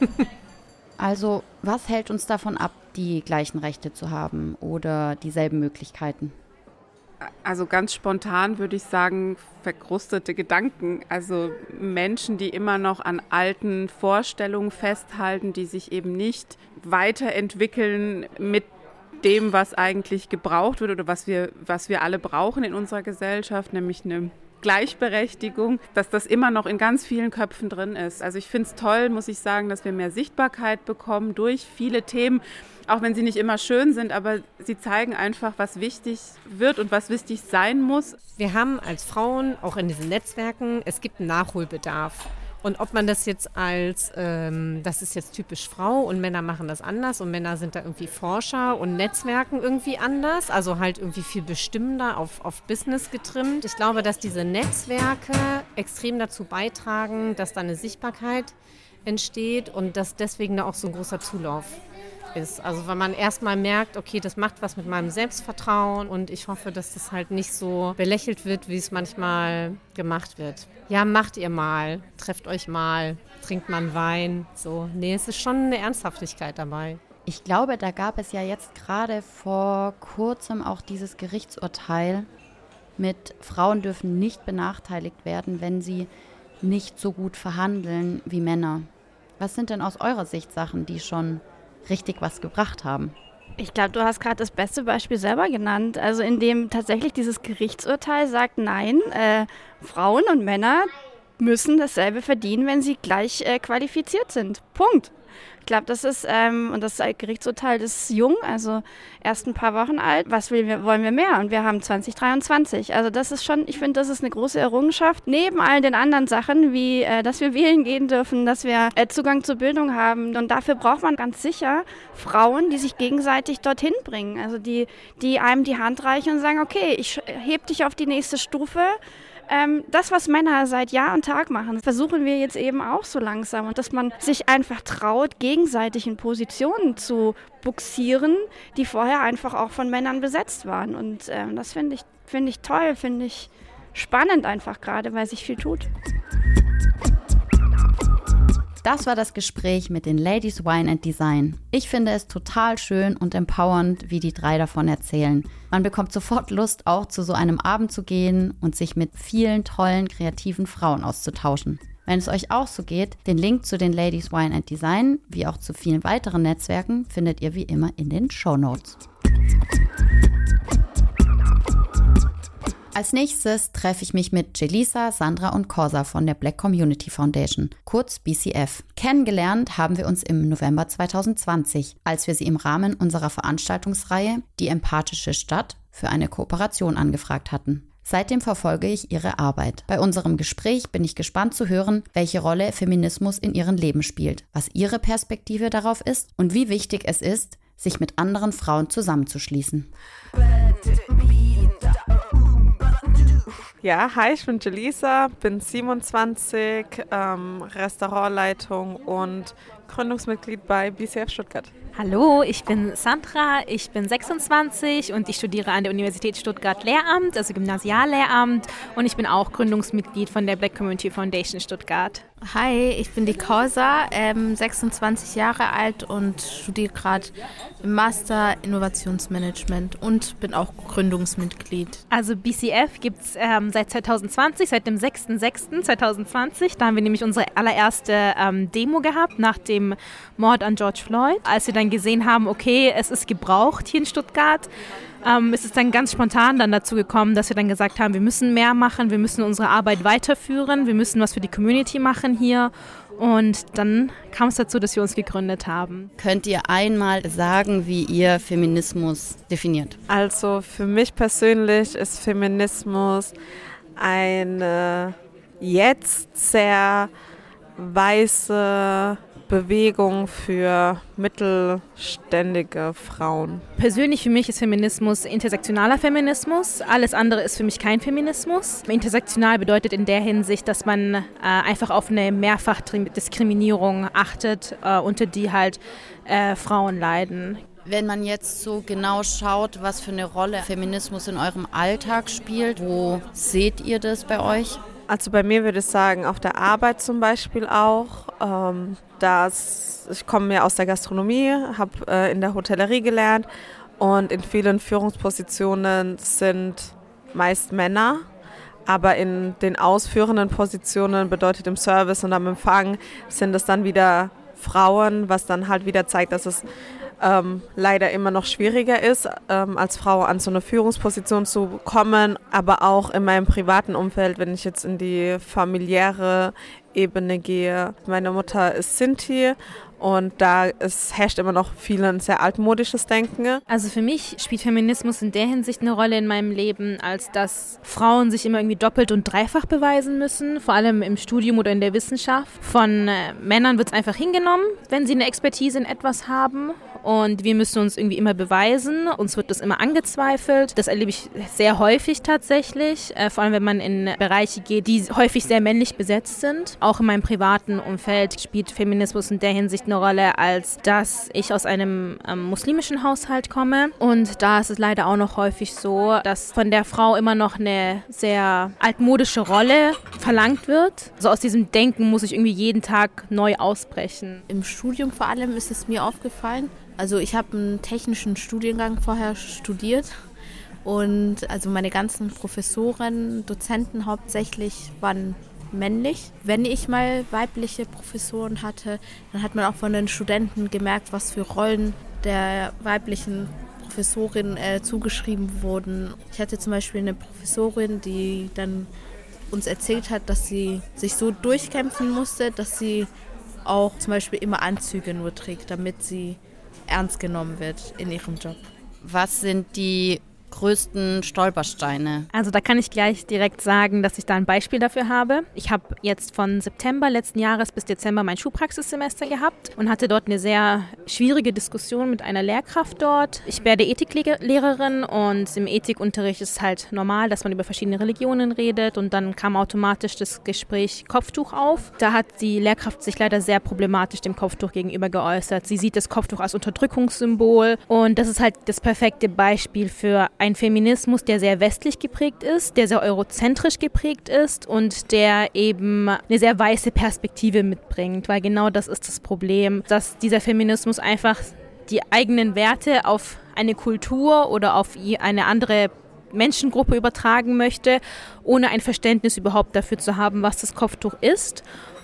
also was hält uns davon ab, die gleichen Rechte zu haben oder dieselben Möglichkeiten? Also ganz spontan würde ich sagen, verkrustete Gedanken. Also Menschen, die immer noch an alten Vorstellungen festhalten, die sich eben nicht weiterentwickeln mit dem, was eigentlich gebraucht wird oder was wir, was wir alle brauchen in unserer Gesellschaft, nämlich eine Gleichberechtigung, dass das immer noch in ganz vielen Köpfen drin ist. Also ich finde es toll, muss ich sagen, dass wir mehr Sichtbarkeit bekommen durch viele Themen, auch wenn sie nicht immer schön sind, aber sie zeigen einfach, was wichtig wird und was wichtig sein muss. Wir haben als Frauen auch in diesen Netzwerken, es gibt einen Nachholbedarf. Und ob man das jetzt als, ähm, das ist jetzt typisch Frau und Männer machen das anders und Männer sind da irgendwie Forscher und Netzwerken irgendwie anders, also halt irgendwie viel bestimmender auf, auf Business getrimmt. Ich glaube, dass diese Netzwerke extrem dazu beitragen, dass da eine Sichtbarkeit entsteht und dass deswegen da auch so ein großer Zulauf ist. Also wenn man erstmal merkt, okay, das macht was mit meinem Selbstvertrauen und ich hoffe, dass das halt nicht so belächelt wird, wie es manchmal gemacht wird. Ja, macht ihr mal, trefft euch mal, trinkt man Wein. So, nee, es ist schon eine Ernsthaftigkeit dabei. Ich glaube, da gab es ja jetzt gerade vor kurzem auch dieses Gerichtsurteil mit Frauen dürfen nicht benachteiligt werden, wenn sie nicht so gut verhandeln wie Männer. Was sind denn aus eurer Sicht Sachen, die schon richtig was gebracht haben. Ich glaube, du hast gerade das beste Beispiel selber genannt. Also in dem tatsächlich dieses Gerichtsurteil sagt, nein, äh, Frauen und Männer müssen dasselbe verdienen, wenn sie gleich äh, qualifiziert sind. Punkt. Ich glaube, das ist, ähm, und das Gerichtsurteil ist jung, also erst ein paar Wochen alt. Was wir, wollen wir mehr? Und wir haben 2023. Also das ist schon, ich finde, das ist eine große Errungenschaft. Neben all den anderen Sachen, wie äh, dass wir wählen gehen dürfen, dass wir äh, Zugang zur Bildung haben. Und dafür braucht man ganz sicher Frauen, die sich gegenseitig dorthin bringen. Also die, die einem die Hand reichen und sagen, okay, ich heb dich auf die nächste Stufe. Ähm, das, was Männer seit Jahr und Tag machen, versuchen wir jetzt eben auch so langsam. Und dass man sich einfach traut, gegenseitig in Positionen zu buxieren, die vorher einfach auch von Männern besetzt waren. Und ähm, das finde ich, find ich toll, finde ich spannend einfach gerade, weil sich viel tut. Das war das Gespräch mit den Ladies Wine and Design. Ich finde es total schön und empowernd, wie die drei davon erzählen. Man bekommt sofort Lust, auch zu so einem Abend zu gehen und sich mit vielen tollen, kreativen Frauen auszutauschen. Wenn es euch auch so geht, den Link zu den Ladies Wine and Design, wie auch zu vielen weiteren Netzwerken, findet ihr wie immer in den Show Notes. Als nächstes treffe ich mich mit Jelisa, Sandra und Corsa von der Black Community Foundation, kurz BCF. Kennengelernt haben wir uns im November 2020, als wir sie im Rahmen unserer Veranstaltungsreihe Die empathische Stadt für eine Kooperation angefragt hatten. Seitdem verfolge ich ihre Arbeit. Bei unserem Gespräch bin ich gespannt zu hören, welche Rolle Feminismus in ihrem Leben spielt, was ihre Perspektive darauf ist und wie wichtig es ist, sich mit anderen Frauen zusammenzuschließen. Ja, hi, ich bin Jelisa, bin 27, ähm, Restaurantleitung und Gründungsmitglied bei BCF Stuttgart. Hallo, ich bin Sandra, ich bin 26 und ich studiere an der Universität Stuttgart Lehramt, also Gymnasiallehramt und ich bin auch Gründungsmitglied von der Black Community Foundation Stuttgart. Hi, ich bin die Causa, ähm, 26 Jahre alt und studiere gerade im Master Innovationsmanagement und bin auch Gründungsmitglied. Also BCF gibt es ähm, seit 2020, seit dem 6.6.2020. Da haben wir nämlich unsere allererste ähm, Demo gehabt nach dem Mord an George Floyd. Als wir dann gesehen haben, okay, es ist gebraucht hier in Stuttgart, ähm, ist es dann ganz spontan dann dazu gekommen, dass wir dann gesagt haben, wir müssen mehr machen, wir müssen unsere Arbeit weiterführen, wir müssen was für die Community machen hier. Und dann kam es dazu, dass wir uns gegründet haben. Könnt ihr einmal sagen, wie ihr Feminismus definiert? Also für mich persönlich ist Feminismus eine jetzt sehr weiße Bewegung für mittelständige Frauen. Persönlich für mich ist Feminismus intersektionaler Feminismus. Alles andere ist für mich kein Feminismus. Intersektional bedeutet in der Hinsicht, dass man äh, einfach auf eine Mehrfachdiskriminierung achtet, äh, unter die halt äh, Frauen leiden. Wenn man jetzt so genau schaut, was für eine Rolle Feminismus in eurem Alltag spielt, wo seht ihr das bei euch? Also bei mir würde ich sagen, auf der Arbeit zum Beispiel auch. Ähm, dass ich komme ja aus der Gastronomie, habe äh, in der Hotellerie gelernt und in vielen Führungspositionen sind meist Männer. Aber in den ausführenden Positionen bedeutet im Service und am Empfang sind es dann wieder Frauen, was dann halt wieder zeigt, dass es ähm, leider immer noch schwieriger ist, ähm, als Frau an so eine Führungsposition zu kommen, aber auch in meinem privaten Umfeld, wenn ich jetzt in die familiäre Ebene gehe. Meine Mutter ist Sinti und da ist, herrscht immer noch viel ein sehr altmodisches Denken. Also für mich spielt Feminismus in der Hinsicht eine Rolle in meinem Leben, als dass Frauen sich immer irgendwie doppelt und dreifach beweisen müssen, vor allem im Studium oder in der Wissenschaft. Von äh, Männern wird es einfach hingenommen, wenn sie eine Expertise in etwas haben und wir müssen uns irgendwie immer beweisen. Uns wird das immer angezweifelt. Das erlebe ich sehr häufig tatsächlich, äh, vor allem wenn man in Bereiche geht, die häufig sehr männlich besetzt sind. Auch in meinem privaten Umfeld spielt Feminismus in der Hinsicht eine Rolle, als dass ich aus einem ähm, muslimischen Haushalt komme. Und da ist es leider auch noch häufig so, dass von der Frau immer noch eine sehr altmodische Rolle verlangt wird. Also aus diesem Denken muss ich irgendwie jeden Tag neu ausbrechen. Im Studium vor allem ist es mir aufgefallen. Also ich habe einen technischen Studiengang vorher studiert und also meine ganzen Professoren, Dozenten hauptsächlich waren männlich. Wenn ich mal weibliche Professoren hatte, dann hat man auch von den Studenten gemerkt, was für Rollen der weiblichen Professorin äh, zugeschrieben wurden. Ich hatte zum Beispiel eine Professorin, die dann uns erzählt hat, dass sie sich so durchkämpfen musste, dass sie auch zum Beispiel immer Anzüge nur trägt, damit sie ernst genommen wird in ihrem Job. Was sind die größten Stolpersteine? Also da kann ich gleich direkt sagen, dass ich da ein Beispiel dafür habe. Ich habe jetzt von September letzten Jahres bis Dezember mein Schulpraxissemester gehabt und hatte dort eine sehr schwierige Diskussion mit einer Lehrkraft dort. Ich werde Ethiklehrerin und im Ethikunterricht ist halt normal, dass man über verschiedene Religionen redet und dann kam automatisch das Gespräch Kopftuch auf. Da hat die Lehrkraft sich leider sehr problematisch dem Kopftuch gegenüber geäußert. Sie sieht das Kopftuch als Unterdrückungssymbol und das ist halt das perfekte Beispiel für ein Feminismus, der sehr westlich geprägt ist, der sehr eurozentrisch geprägt ist und der eben eine sehr weiße Perspektive mitbringt, weil genau das ist das Problem, dass dieser Feminismus einfach die eigenen Werte auf eine Kultur oder auf eine andere Menschengruppe übertragen möchte, ohne ein Verständnis überhaupt dafür zu haben, was das Kopftuch ist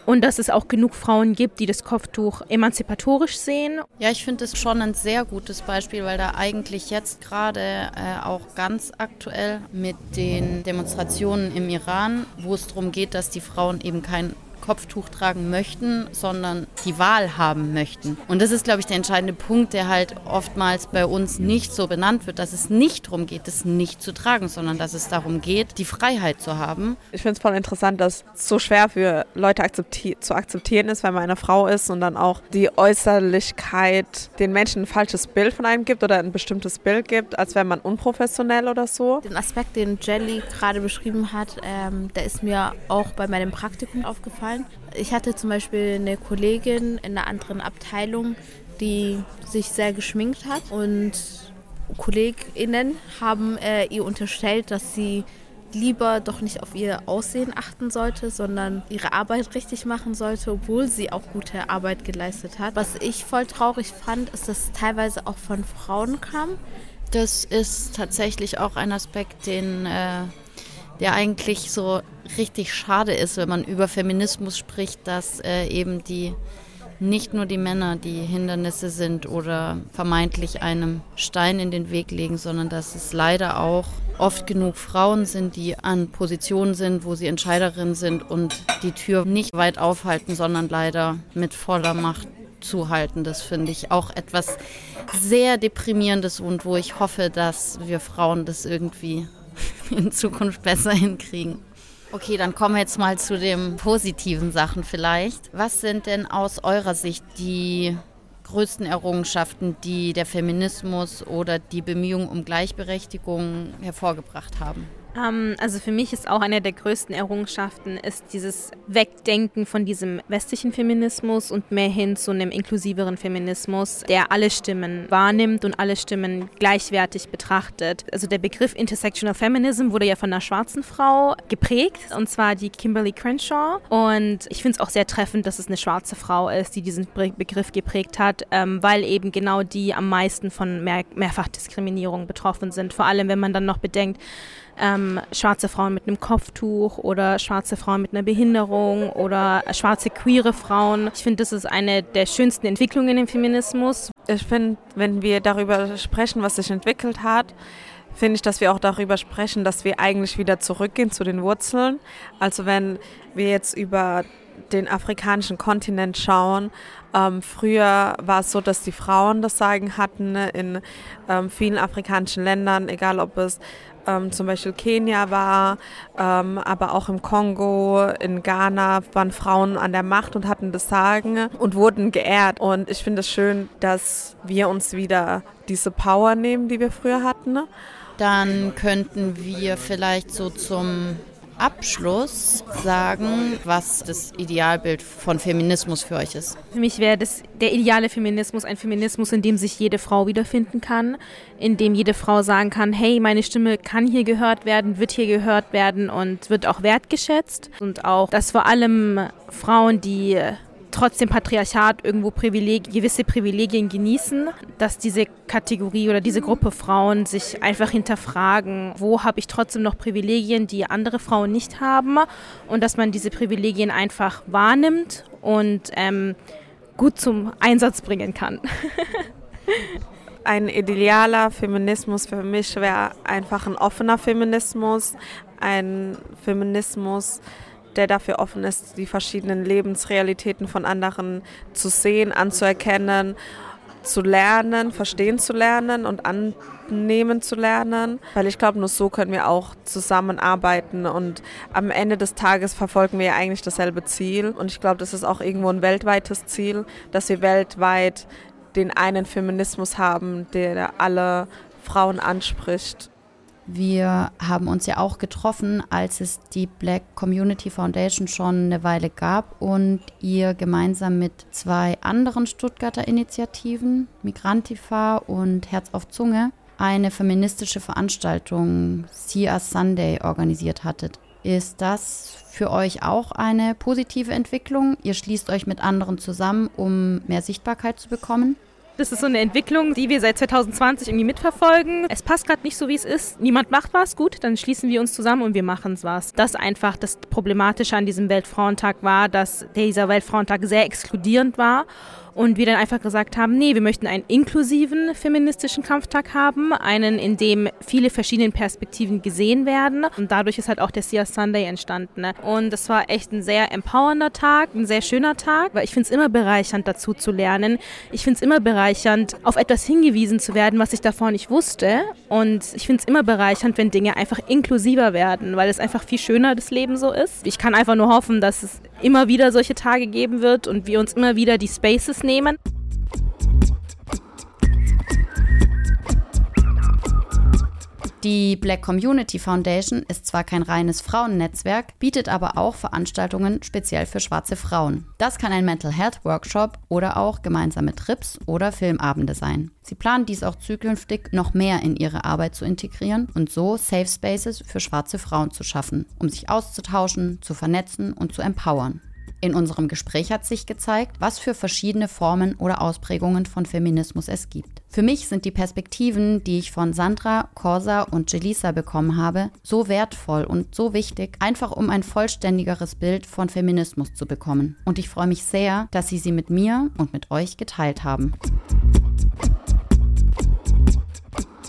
und dass es auch genug Frauen gibt, die das Kopftuch emanzipatorisch sehen. Ja, ich finde es schon ein sehr gutes Beispiel, weil da eigentlich jetzt gerade äh, auch ganz aktuell mit den Demonstrationen im Iran, wo es darum geht, dass die Frauen eben kein Kopftuch tragen möchten, sondern die Wahl haben möchten. Und das ist, glaube ich, der entscheidende Punkt, der halt oftmals bei uns nicht so benannt wird, dass es nicht darum geht, es nicht zu tragen, sondern dass es darum geht, die Freiheit zu haben. Ich finde es voll interessant, dass es so schwer für Leute akzepti zu akzeptieren ist, wenn man eine Frau ist und dann auch die Äußerlichkeit den Menschen ein falsches Bild von einem gibt oder ein bestimmtes Bild gibt, als wäre man unprofessionell oder so. Den Aspekt, den Jelly gerade beschrieben hat, ähm, der ist mir auch bei meinem Praktikum aufgefallen sein. Ich hatte zum Beispiel eine Kollegin in einer anderen Abteilung, die sich sehr geschminkt hat und KollegInnen haben äh, ihr unterstellt, dass sie lieber doch nicht auf ihr Aussehen achten sollte, sondern ihre Arbeit richtig machen sollte, obwohl sie auch gute Arbeit geleistet hat. Was ich voll traurig fand, ist, dass es teilweise auch von Frauen kam. Das ist tatsächlich auch ein Aspekt, den äh, der eigentlich so richtig schade ist, wenn man über Feminismus spricht, dass äh, eben die nicht nur die Männer die Hindernisse sind oder vermeintlich einem Stein in den Weg legen, sondern dass es leider auch oft genug Frauen sind, die an Positionen sind, wo sie Entscheiderinnen sind und die Tür nicht weit aufhalten, sondern leider mit voller Macht zuhalten. Das finde ich auch etwas sehr deprimierendes und wo ich hoffe, dass wir Frauen das irgendwie in Zukunft besser hinkriegen. Okay, dann kommen wir jetzt mal zu den positiven Sachen vielleicht. Was sind denn aus eurer Sicht die größten Errungenschaften, die der Feminismus oder die Bemühungen um Gleichberechtigung hervorgebracht haben? Ähm, also für mich ist auch eine der größten Errungenschaften ist dieses Wegdenken von diesem westlichen Feminismus und mehr hin zu einem inklusiveren Feminismus, der alle Stimmen wahrnimmt und alle Stimmen gleichwertig betrachtet. Also der Begriff Intersectional Feminism wurde ja von einer schwarzen Frau geprägt, und zwar die Kimberly Crenshaw. Und ich finde es auch sehr treffend, dass es eine schwarze Frau ist, die diesen Begriff geprägt hat, ähm, weil eben genau die am meisten von Mehr Mehrfachdiskriminierung betroffen sind. Vor allem, wenn man dann noch bedenkt, ähm, schwarze Frauen mit einem Kopftuch oder schwarze Frauen mit einer Behinderung oder schwarze queere Frauen. Ich finde, das ist eine der schönsten Entwicklungen im Feminismus. Ich finde, wenn wir darüber sprechen, was sich entwickelt hat, finde ich, dass wir auch darüber sprechen, dass wir eigentlich wieder zurückgehen zu den Wurzeln. Also wenn wir jetzt über den afrikanischen Kontinent schauen, ähm, früher war es so, dass die Frauen das Sagen hatten in ähm, vielen afrikanischen Ländern, egal ob es ähm, zum Beispiel Kenia war, ähm, aber auch im Kongo, in Ghana waren Frauen an der Macht und hatten das Sagen und wurden geehrt. Und ich finde es schön, dass wir uns wieder diese Power nehmen, die wir früher hatten. Dann könnten wir vielleicht so zum Abschluss sagen, was das Idealbild von Feminismus für euch ist? Für mich wäre das der ideale Feminismus ein Feminismus, in dem sich jede Frau wiederfinden kann, in dem jede Frau sagen kann, hey, meine Stimme kann hier gehört werden, wird hier gehört werden und wird auch wertgeschätzt und auch, dass vor allem Frauen, die trotzdem Patriarchat irgendwo Privileg gewisse Privilegien genießen, dass diese Kategorie oder diese Gruppe Frauen sich einfach hinterfragen, wo habe ich trotzdem noch Privilegien, die andere Frauen nicht haben und dass man diese Privilegien einfach wahrnimmt und ähm, gut zum Einsatz bringen kann. ein idealer Feminismus für mich wäre einfach ein offener Feminismus, ein Feminismus, der dafür offen ist, die verschiedenen Lebensrealitäten von anderen zu sehen, anzuerkennen, zu lernen, verstehen zu lernen und annehmen zu lernen. Weil ich glaube, nur so können wir auch zusammenarbeiten und am Ende des Tages verfolgen wir eigentlich dasselbe Ziel. Und ich glaube, das ist auch irgendwo ein weltweites Ziel, dass wir weltweit den einen Feminismus haben, der alle Frauen anspricht wir haben uns ja auch getroffen, als es die Black Community Foundation schon eine Weile gab und ihr gemeinsam mit zwei anderen Stuttgarter Initiativen, Migrantifa und Herz auf Zunge, eine feministische Veranstaltung Sia Sunday organisiert hattet. Ist das für euch auch eine positive Entwicklung? Ihr schließt euch mit anderen zusammen, um mehr Sichtbarkeit zu bekommen? Das ist so eine Entwicklung, die wir seit 2020 irgendwie mitverfolgen. Es passt gerade nicht so, wie es ist. Niemand macht was, gut, dann schließen wir uns zusammen und wir machen was. Das einfach das Problematische an diesem Weltfrauentag war, dass dieser Weltfrauentag sehr exkludierend war und wir dann einfach gesagt haben, nee, wir möchten einen inklusiven feministischen Kampftag haben, einen, in dem viele verschiedene Perspektiven gesehen werden und dadurch ist halt auch der Sia Sunday entstanden. Ne? Und das war echt ein sehr empowernder Tag, ein sehr schöner Tag, weil ich finde es immer bereichernd, dazu zu lernen. Ich finde es immer bereichernd, auf etwas hingewiesen zu werden, was ich davor nicht wusste und ich finde es immer bereichernd, wenn Dinge einfach inklusiver werden, weil es einfach viel schöner das Leben so ist. Ich kann einfach nur hoffen, dass es immer wieder solche Tage geben wird und wir uns immer wieder die Spaces nehmen. Die Black Community Foundation ist zwar kein reines Frauennetzwerk, bietet aber auch Veranstaltungen speziell für schwarze Frauen. Das kann ein Mental Health Workshop oder auch gemeinsame Trips oder Filmabende sein. Sie planen dies auch zukünftig noch mehr in ihre Arbeit zu integrieren und so Safe Spaces für schwarze Frauen zu schaffen, um sich auszutauschen, zu vernetzen und zu empowern. In unserem Gespräch hat sich gezeigt, was für verschiedene Formen oder Ausprägungen von Feminismus es gibt. Für mich sind die Perspektiven, die ich von Sandra, Corsa und Jelisa bekommen habe, so wertvoll und so wichtig, einfach um ein vollständigeres Bild von Feminismus zu bekommen. Und ich freue mich sehr, dass Sie sie mit mir und mit euch geteilt haben.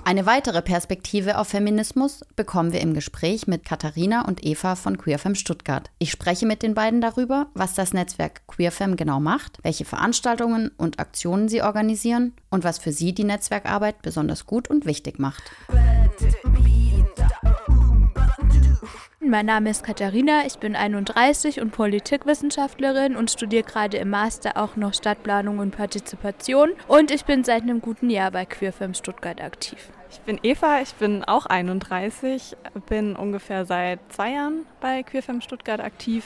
Eine weitere Perspektive auf Feminismus bekommen wir im Gespräch mit Katharina und Eva von QueerFem Stuttgart. Ich spreche mit den beiden darüber, was das Netzwerk QueerFem genau macht, welche Veranstaltungen und Aktionen sie organisieren und was für sie die Netzwerkarbeit besonders gut und wichtig macht. Mein Name ist Katharina, ich bin 31 und Politikwissenschaftlerin und studiere gerade im Master auch noch Stadtplanung und Partizipation und ich bin seit einem guten Jahr bei QueerFem Stuttgart aktiv. Ich bin Eva, ich bin auch 31, bin ungefähr seit zwei Jahren bei QueerFem Stuttgart aktiv.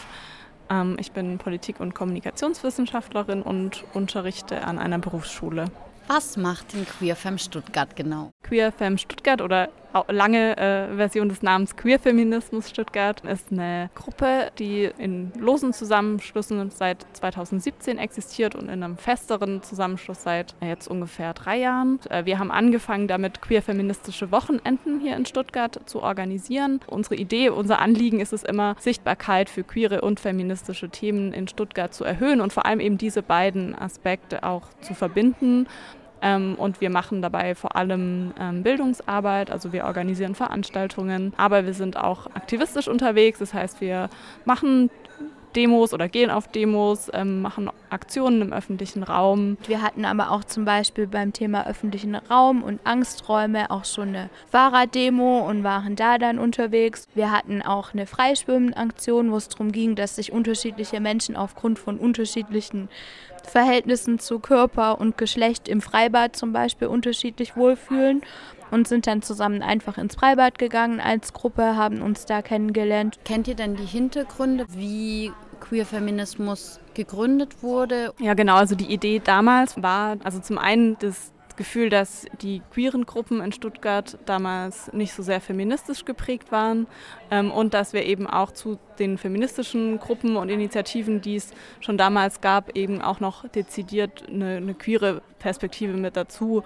Ähm, ich bin Politik- und Kommunikationswissenschaftlerin und unterrichte an einer Berufsschule. Was macht denn QueerFem Stuttgart genau? QueerFem Stuttgart oder lange äh, Version des Namens Queerfeminismus Stuttgart ist eine Gruppe, die in losen Zusammenschlüssen seit 2017 existiert und in einem festeren Zusammenschluss seit äh, jetzt ungefähr drei Jahren. Äh, wir haben angefangen, damit queerfeministische Wochenenden hier in Stuttgart zu organisieren. Unsere Idee, unser Anliegen ist es immer, Sichtbarkeit für queere und feministische Themen in Stuttgart zu erhöhen und vor allem eben diese beiden Aspekte auch zu verbinden. Ähm, und wir machen dabei vor allem ähm, Bildungsarbeit, also wir organisieren Veranstaltungen, aber wir sind auch aktivistisch unterwegs. Das heißt, wir machen Demos oder gehen auf Demos, ähm, machen Aktionen im öffentlichen Raum. Wir hatten aber auch zum Beispiel beim Thema öffentlichen Raum und Angsträume auch schon eine Fahrraddemo und waren da dann unterwegs. Wir hatten auch eine Freischwimmenaktion, wo es darum ging, dass sich unterschiedliche Menschen aufgrund von unterschiedlichen Verhältnissen zu Körper und Geschlecht im Freibad zum Beispiel unterschiedlich wohlfühlen und sind dann zusammen einfach ins Freibad gegangen als Gruppe, haben uns da kennengelernt. Kennt ihr denn die Hintergründe, wie Queer-Feminismus gegründet wurde? Ja, genau. Also die Idee damals war, also zum einen das Gefühl, dass die queeren Gruppen in Stuttgart damals nicht so sehr feministisch geprägt waren ähm, und dass wir eben auch zu den feministischen Gruppen und Initiativen, die es schon damals gab, eben auch noch dezidiert eine, eine queere Perspektive mit dazu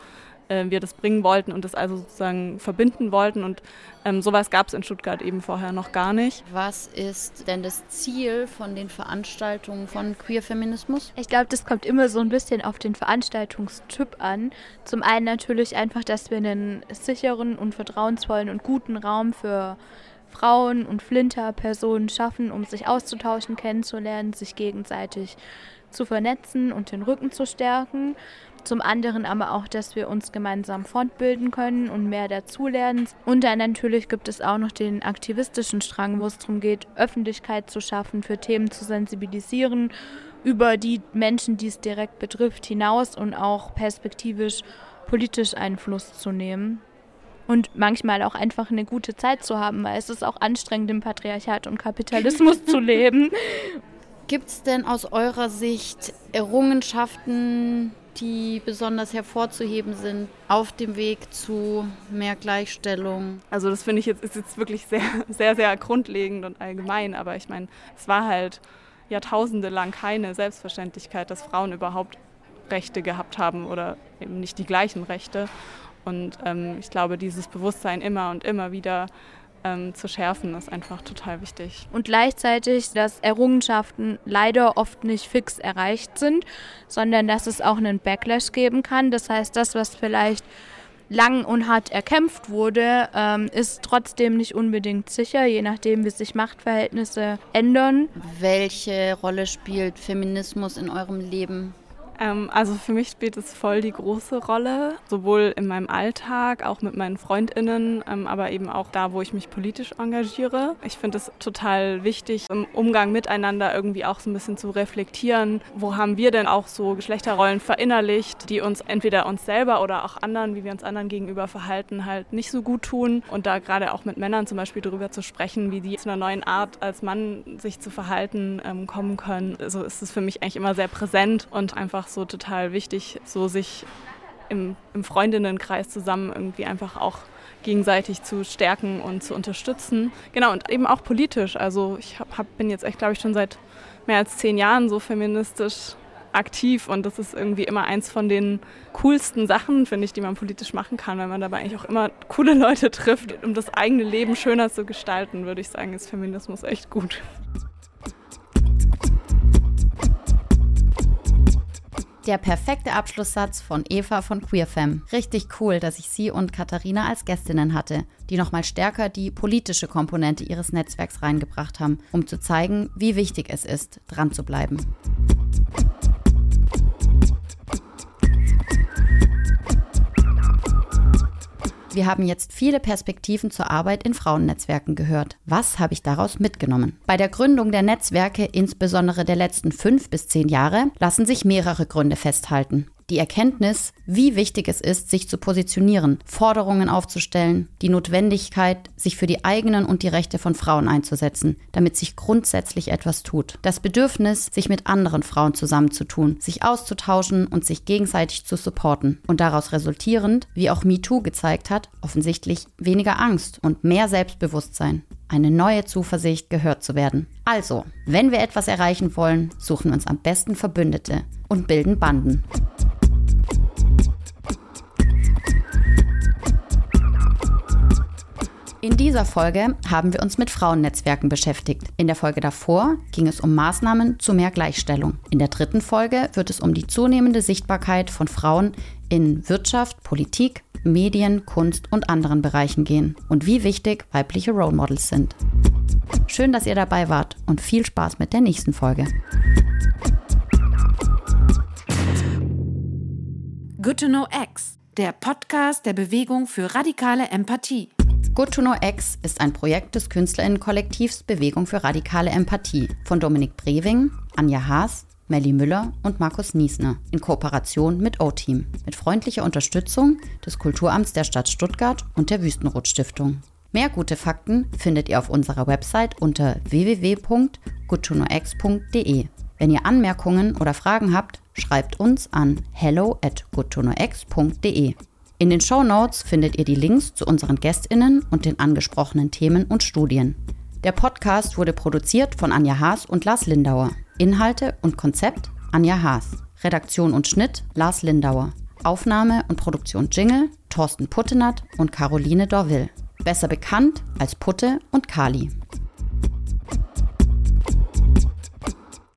wir das bringen wollten und das also sozusagen verbinden wollten. Und ähm, sowas gab es in Stuttgart eben vorher noch gar nicht. Was ist denn das Ziel von den Veranstaltungen von Queer-Feminismus? Ich glaube, das kommt immer so ein bisschen auf den Veranstaltungstyp an. Zum einen natürlich einfach, dass wir einen sicheren und vertrauensvollen und guten Raum für Frauen und Flinter-Personen schaffen, um sich auszutauschen, kennenzulernen, sich gegenseitig zu vernetzen und den Rücken zu stärken. Zum anderen aber auch, dass wir uns gemeinsam fortbilden können und mehr dazulernen. Und dann natürlich gibt es auch noch den aktivistischen Strang, wo es darum geht, Öffentlichkeit zu schaffen, für Themen zu sensibilisieren, über die Menschen, die es direkt betrifft, hinaus und auch perspektivisch politisch Einfluss zu nehmen und manchmal auch einfach eine gute Zeit zu haben, weil es ist auch anstrengend im Patriarchat und Kapitalismus zu leben. Gibt es denn aus eurer Sicht Errungenschaften, die besonders hervorzuheben sind auf dem Weg zu mehr Gleichstellung? Also das finde ich jetzt ist jetzt wirklich sehr, sehr, sehr grundlegend und allgemein, aber ich meine, es war halt Jahrtausende lang keine Selbstverständlichkeit, dass Frauen überhaupt Rechte gehabt haben oder eben nicht die gleichen Rechte. Und ähm, ich glaube, dieses Bewusstsein immer und immer wieder ähm, zu schärfen, ist einfach total wichtig. Und gleichzeitig, dass Errungenschaften leider oft nicht fix erreicht sind, sondern dass es auch einen Backlash geben kann. Das heißt, das, was vielleicht lang und hart erkämpft wurde, ähm, ist trotzdem nicht unbedingt sicher, je nachdem, wie sich Machtverhältnisse ändern. Welche Rolle spielt Feminismus in eurem Leben? Ähm, also für mich spielt es voll die große Rolle, sowohl in meinem Alltag, auch mit meinen Freundinnen, ähm, aber eben auch da, wo ich mich politisch engagiere. Ich finde es total wichtig, im Umgang miteinander irgendwie auch so ein bisschen zu reflektieren, wo haben wir denn auch so Geschlechterrollen verinnerlicht, die uns entweder uns selber oder auch anderen, wie wir uns anderen gegenüber verhalten, halt nicht so gut tun. Und da gerade auch mit Männern zum Beispiel darüber zu sprechen, wie die zu einer neuen Art als Mann sich zu verhalten ähm, kommen können. So also ist es für mich eigentlich immer sehr präsent und einfach einfach so total wichtig, so sich im, im Freundinnenkreis zusammen irgendwie einfach auch gegenseitig zu stärken und zu unterstützen. Genau, und eben auch politisch. Also ich hab, hab, bin jetzt echt, glaube ich, schon seit mehr als zehn Jahren so feministisch aktiv und das ist irgendwie immer eins von den coolsten Sachen, finde ich, die man politisch machen kann, weil man dabei eigentlich auch immer coole Leute trifft. Um das eigene Leben schöner zu gestalten, würde ich sagen, ist Feminismus echt gut. Der perfekte Abschlusssatz von Eva von QueerFem. Richtig cool, dass ich sie und Katharina als Gästinnen hatte, die nochmal stärker die politische Komponente ihres Netzwerks reingebracht haben, um zu zeigen, wie wichtig es ist, dran zu bleiben. Wir haben jetzt viele Perspektiven zur Arbeit in Frauennetzwerken gehört. Was habe ich daraus mitgenommen? Bei der Gründung der Netzwerke, insbesondere der letzten fünf bis zehn Jahre, lassen sich mehrere Gründe festhalten die Erkenntnis, wie wichtig es ist, sich zu positionieren, Forderungen aufzustellen, die Notwendigkeit, sich für die eigenen und die Rechte von Frauen einzusetzen, damit sich grundsätzlich etwas tut. Das Bedürfnis, sich mit anderen Frauen zusammenzutun, sich auszutauschen und sich gegenseitig zu supporten. Und daraus resultierend, wie auch MeToo gezeigt hat, offensichtlich weniger Angst und mehr Selbstbewusstsein eine neue Zuversicht, gehört zu werden. Also, wenn wir etwas erreichen wollen, suchen wir uns am besten Verbündete und bilden Banden. In dieser Folge haben wir uns mit Frauennetzwerken beschäftigt. In der Folge davor ging es um Maßnahmen zu mehr Gleichstellung. In der dritten Folge wird es um die zunehmende Sichtbarkeit von Frauen in Wirtschaft, Politik, Medien, Kunst und anderen Bereichen gehen und wie wichtig weibliche Role Models sind. Schön, dass ihr dabei wart und viel Spaß mit der nächsten Folge. Good to Know X, der Podcast der Bewegung für radikale Empathie. Good to Know X ist ein Projekt des KünstlerInnen-Kollektivs Bewegung für radikale Empathie von Dominik Brewing, Anja Haas, Melly Müller und Markus Niesner in Kooperation mit O-Team mit freundlicher Unterstützung des Kulturamts der Stadt Stuttgart und der Wüstenrot Stiftung. Mehr gute Fakten findet ihr auf unserer Website unter www.goodtoknowx.de. Wenn ihr Anmerkungen oder Fragen habt, schreibt uns an hello at goodtoknowx.de. In den Show Notes findet ihr die Links zu unseren GästInnen und den angesprochenen Themen und Studien. Der Podcast wurde produziert von Anja Haas und Lars Lindauer. Inhalte und Konzept Anja Haas. Redaktion und Schnitt Lars Lindauer. Aufnahme und Produktion Jingle Thorsten Puttenat und Caroline Dorville. Besser bekannt als Putte und Kali.